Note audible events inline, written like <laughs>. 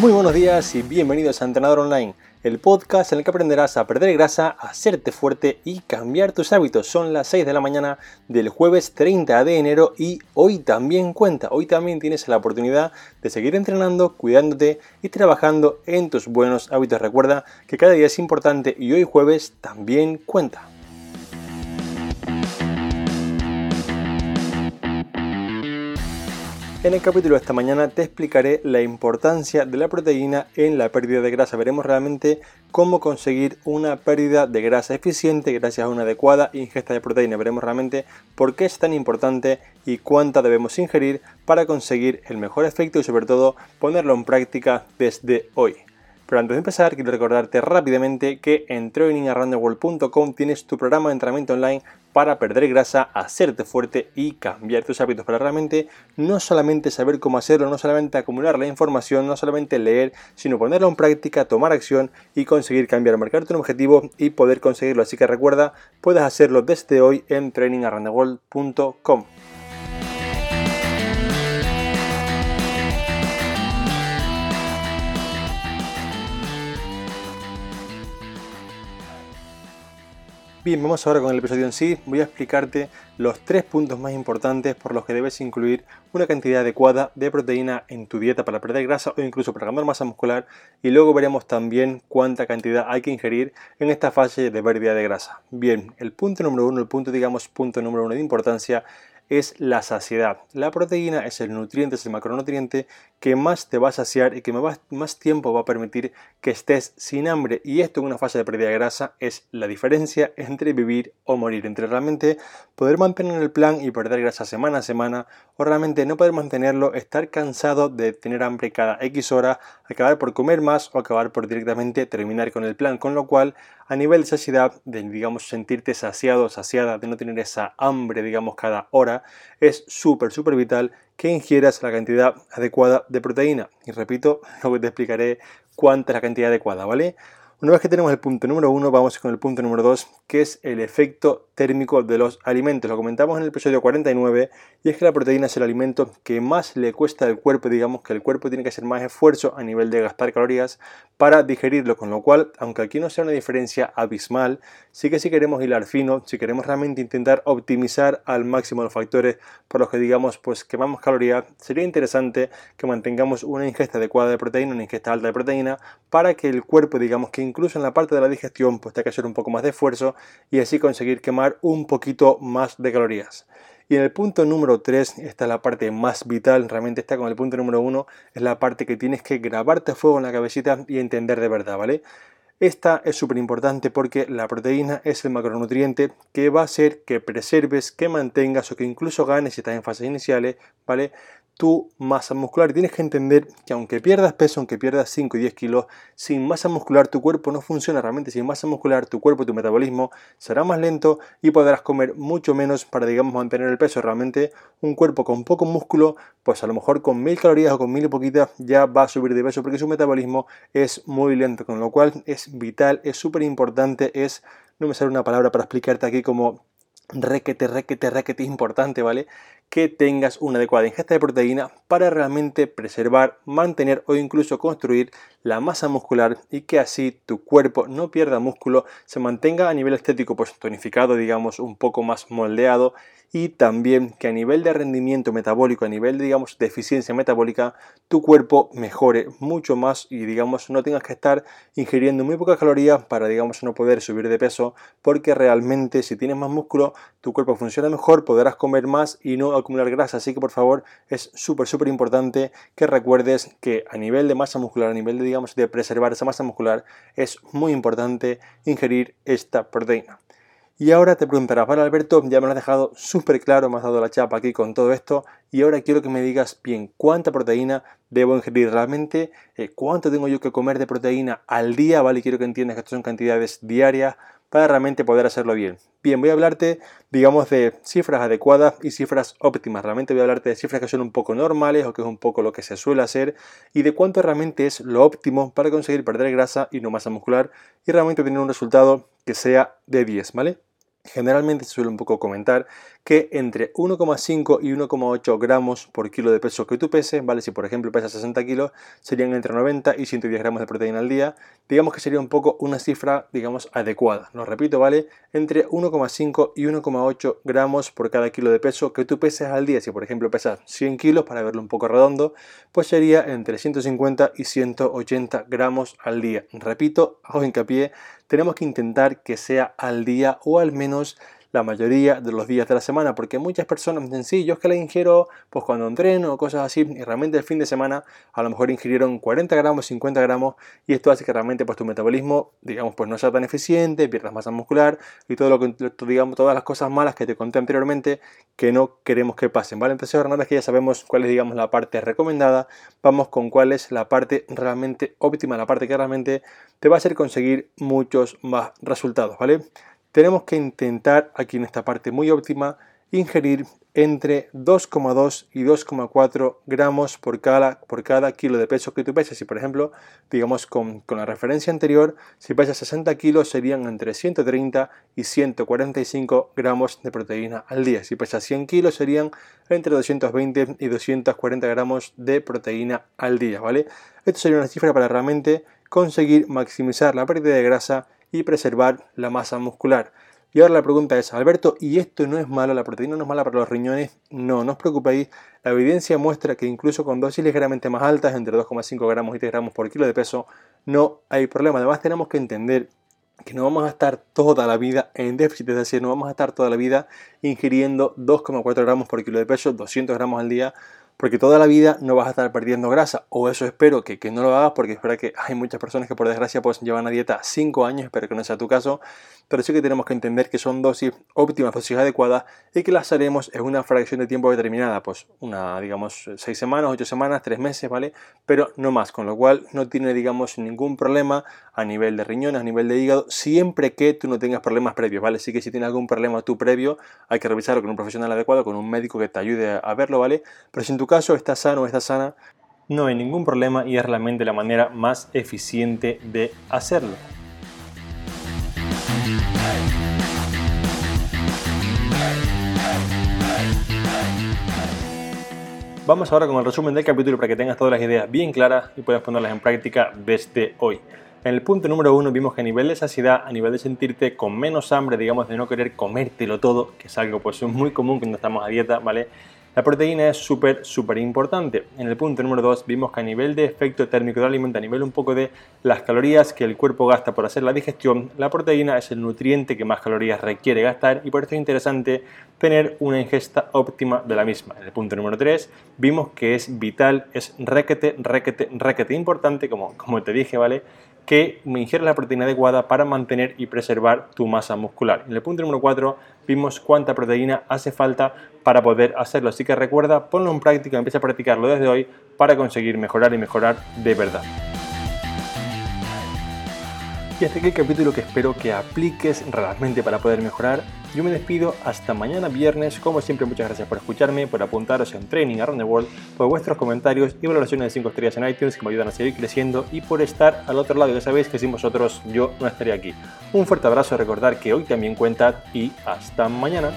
Muy buenos días y bienvenidos a Entrenador Online, el podcast en el que aprenderás a perder grasa, a hacerte fuerte y cambiar tus hábitos. Son las 6 de la mañana del jueves 30 de enero y hoy también cuenta, hoy también tienes la oportunidad de seguir entrenando, cuidándote y trabajando en tus buenos hábitos. Recuerda que cada día es importante y hoy jueves también cuenta. En el capítulo de esta mañana te explicaré la importancia de la proteína en la pérdida de grasa. Veremos realmente cómo conseguir una pérdida de grasa eficiente gracias a una adecuada ingesta de proteína. Veremos realmente por qué es tan importante y cuánta debemos ingerir para conseguir el mejor efecto y sobre todo ponerlo en práctica desde hoy. Pero antes de empezar, quiero recordarte rápidamente que en trainingaroundtheworld.com tienes tu programa de entrenamiento online para perder grasa, hacerte fuerte y cambiar tus hábitos. Para realmente no solamente saber cómo hacerlo, no solamente acumular la información, no solamente leer, sino ponerlo en práctica, tomar acción y conseguir cambiar, marcarte un objetivo y poder conseguirlo. Así que recuerda, puedes hacerlo desde hoy en trainingaroundtheworld.com. Bien, vamos ahora con el episodio en sí. Voy a explicarte los tres puntos más importantes por los que debes incluir una cantidad adecuada de proteína en tu dieta para perder grasa o incluso para ganar masa muscular. Y luego veremos también cuánta cantidad hay que ingerir en esta fase de pérdida de grasa. Bien, el punto número uno, el punto digamos punto número uno de importancia es la saciedad. La proteína es el nutriente, es el macronutriente que más te va a saciar y que más tiempo va a permitir que estés sin hambre. Y esto en una fase de pérdida de grasa es la diferencia entre vivir o morir, entre realmente poder mantener el plan y perder grasa semana a semana o realmente no poder mantenerlo, estar cansado de tener hambre cada X hora, acabar por comer más o acabar por directamente terminar con el plan. Con lo cual, a nivel de saciedad, de digamos sentirte saciado, saciada, de no tener esa hambre, digamos, cada hora, es súper, súper vital que ingieras la cantidad adecuada de proteína. Y repito, <laughs> luego te explicaré cuánta es la cantidad adecuada, ¿vale? Una vez que tenemos el punto número uno, vamos con el punto número dos, que es el efecto térmico de los alimentos. Lo comentamos en el episodio 49 y es que la proteína es el alimento que más le cuesta al cuerpo, digamos que el cuerpo tiene que hacer más esfuerzo a nivel de gastar calorías para digerirlo, con lo cual, aunque aquí no sea una diferencia abismal, sí que si queremos hilar fino, si queremos realmente intentar optimizar al máximo los factores por los que digamos pues quemamos calorías, sería interesante que mantengamos una ingesta adecuada de proteína, una ingesta alta de proteína, para que el cuerpo digamos que incluso en la parte de la digestión pues tenga que hacer un poco más de esfuerzo y así conseguir quemar un poquito más de calorías. Y en el punto número 3, esta es la parte más vital, realmente está con el punto número 1, es la parte que tienes que grabarte fuego en la cabecita y entender de verdad, ¿vale? Esta es súper importante porque la proteína es el macronutriente que va a hacer que preserves, que mantengas o que incluso ganes si estás en fases iniciales, ¿vale? Tu masa muscular. Y tienes que entender que aunque pierdas peso, aunque pierdas 5 y 10 kilos, sin masa muscular tu cuerpo no funciona realmente. Sin masa muscular tu cuerpo, tu metabolismo será más lento y podrás comer mucho menos para, digamos, mantener el peso. Realmente un cuerpo con poco músculo, pues a lo mejor con mil calorías o con mil y poquitas ya va a subir de peso porque su metabolismo es muy lento. Con lo cual es vital, es súper importante, es, no me sale una palabra para explicarte aquí como requete, requete, requete importante, ¿vale? Que tengas una adecuada ingesta de proteína para realmente preservar, mantener o incluso construir la masa muscular y que así tu cuerpo no pierda músculo, se mantenga a nivel estético pues tonificado, digamos, un poco más moldeado y también que a nivel de rendimiento metabólico, a nivel digamos de eficiencia metabólica, tu cuerpo mejore mucho más y digamos no tengas que estar ingiriendo muy pocas calorías para digamos no poder subir de peso, porque realmente si tienes más músculo, tu cuerpo funciona mejor, podrás comer más y no acumular grasa, así que por favor es súper súper importante que recuerdes que a nivel de masa muscular, a nivel de digamos de preservar esa masa muscular, es muy importante ingerir esta proteína. Y ahora te preguntarás, vale Alberto, ya me lo has dejado súper claro, me has dado la chapa aquí con todo esto y ahora quiero que me digas bien cuánta proteína debo ingerir realmente, eh, cuánto tengo yo que comer de proteína al día, ¿vale? Quiero que entiendas que estas son cantidades diarias para realmente poder hacerlo bien. Bien, voy a hablarte, digamos, de cifras adecuadas y cifras óptimas. Realmente voy a hablarte de cifras que son un poco normales o que es un poco lo que se suele hacer y de cuánto realmente es lo óptimo para conseguir perder grasa y no masa muscular y realmente tener un resultado que sea de 10, ¿vale? Generalmente se suele un poco comentar que entre 1,5 y 1,8 gramos por kilo de peso que tú peses, ¿vale? Si por ejemplo pesas 60 kilos, serían entre 90 y 110 gramos de proteína al día. Digamos que sería un poco una cifra, digamos, adecuada. Lo repito, ¿vale? Entre 1,5 y 1,8 gramos por cada kilo de peso que tú peses al día. Si por ejemplo pesas 100 kilos, para verlo un poco redondo, pues sería entre 150 y 180 gramos al día. Repito, hago hincapié tenemos que intentar que sea al día o al menos la mayoría de los días de la semana, porque muchas personas dicen, sí, yo es que la ingiero pues cuando entreno o cosas así, y realmente el fin de semana a lo mejor ingirieron 40 gramos, 50 gramos, y esto hace que realmente pues tu metabolismo, digamos, pues no sea tan eficiente, pierdas masa muscular y todo lo que, digamos, todas las cosas malas que te conté anteriormente que no queremos que pasen, ¿vale? Entonces ahora una vez que ya sabemos cuál es, digamos, la parte recomendada, vamos con cuál es la parte realmente óptima, la parte que realmente te va a hacer conseguir muchos más resultados, ¿vale? Tenemos que intentar aquí en esta parte muy óptima ingerir entre 2,2 y 2,4 gramos por cada, por cada kilo de peso que tú pesas. Si por ejemplo, digamos con, con, la referencia anterior, si pesas 60 kilos serían entre 130 y 145 gramos de proteína al día. Si pesas 100 kilos serían entre 220 y 240 gramos de proteína al día, ¿vale? Esto sería una cifra para realmente conseguir maximizar la pérdida de grasa y preservar la masa muscular. Y ahora la pregunta es, Alberto, ¿y esto no es malo? ¿La proteína no es mala para los riñones? No, no os preocupéis. La evidencia muestra que incluso con dosis ligeramente más altas, entre 2,5 gramos y 3 gramos por kilo de peso, no hay problema. Además tenemos que entender que no vamos a estar toda la vida en déficit, es decir, no vamos a estar toda la vida ingiriendo 2,4 gramos por kilo de peso, 200 gramos al día, porque toda la vida no vas a estar perdiendo grasa, o eso espero que, que no lo hagas, porque espero que hay muchas personas que por desgracia pues llevan a dieta 5 años, espero que no sea tu caso, pero sí que tenemos que entender que son dosis óptimas, dosis adecuadas, y que las haremos en una fracción de tiempo determinada, pues una, digamos, 6 semanas, 8 semanas, 3 meses, ¿vale? Pero no más, con lo cual no tiene, digamos, ningún problema a nivel de riñones, a nivel de hígado, siempre que tú no tengas problemas previos, ¿vale? Así que si tienes algún problema tú previo, hay que revisarlo con un profesional adecuado, con un médico que te ayude a verlo, ¿vale? Pero si en tu caso estás sano o estás sana, no hay ningún problema y es realmente la manera más eficiente de hacerlo. Vamos ahora con el resumen del capítulo para que tengas todas las ideas bien claras y puedas ponerlas en práctica desde hoy. En el punto número uno vimos que a nivel de saciedad, a nivel de sentirte con menos hambre, digamos, de no querer comértelo todo, que es algo pues muy común cuando estamos a dieta, ¿vale? La proteína es súper, súper importante. En el punto número 2 vimos que a nivel de efecto térmico del alimento, a nivel un poco de las calorías que el cuerpo gasta por hacer la digestión, la proteína es el nutriente que más calorías requiere gastar y por eso es interesante tener una ingesta óptima de la misma. En el punto número 3 vimos que es vital, es requete, requete, requete importante, como, como te dije, ¿vale? Que ingieras la proteína adecuada para mantener y preservar tu masa muscular. En el punto número 4 vimos cuánta proteína hace falta para poder hacerlo. Así que recuerda, ponlo en práctica, empieza a practicarlo desde hoy para conseguir mejorar y mejorar de verdad. Y hasta aquí el capítulo que espero que apliques realmente para poder mejorar. Yo me despido hasta mañana viernes. Como siempre, muchas gracias por escucharme, por apuntaros en Training Around the World, por vuestros comentarios y valoraciones de 5 estrellas en iTunes que me ayudan a seguir creciendo y por estar al otro lado. Ya sabéis que sin vosotros yo no estaría aquí. Un fuerte abrazo, recordar que hoy también cuenta y hasta mañana.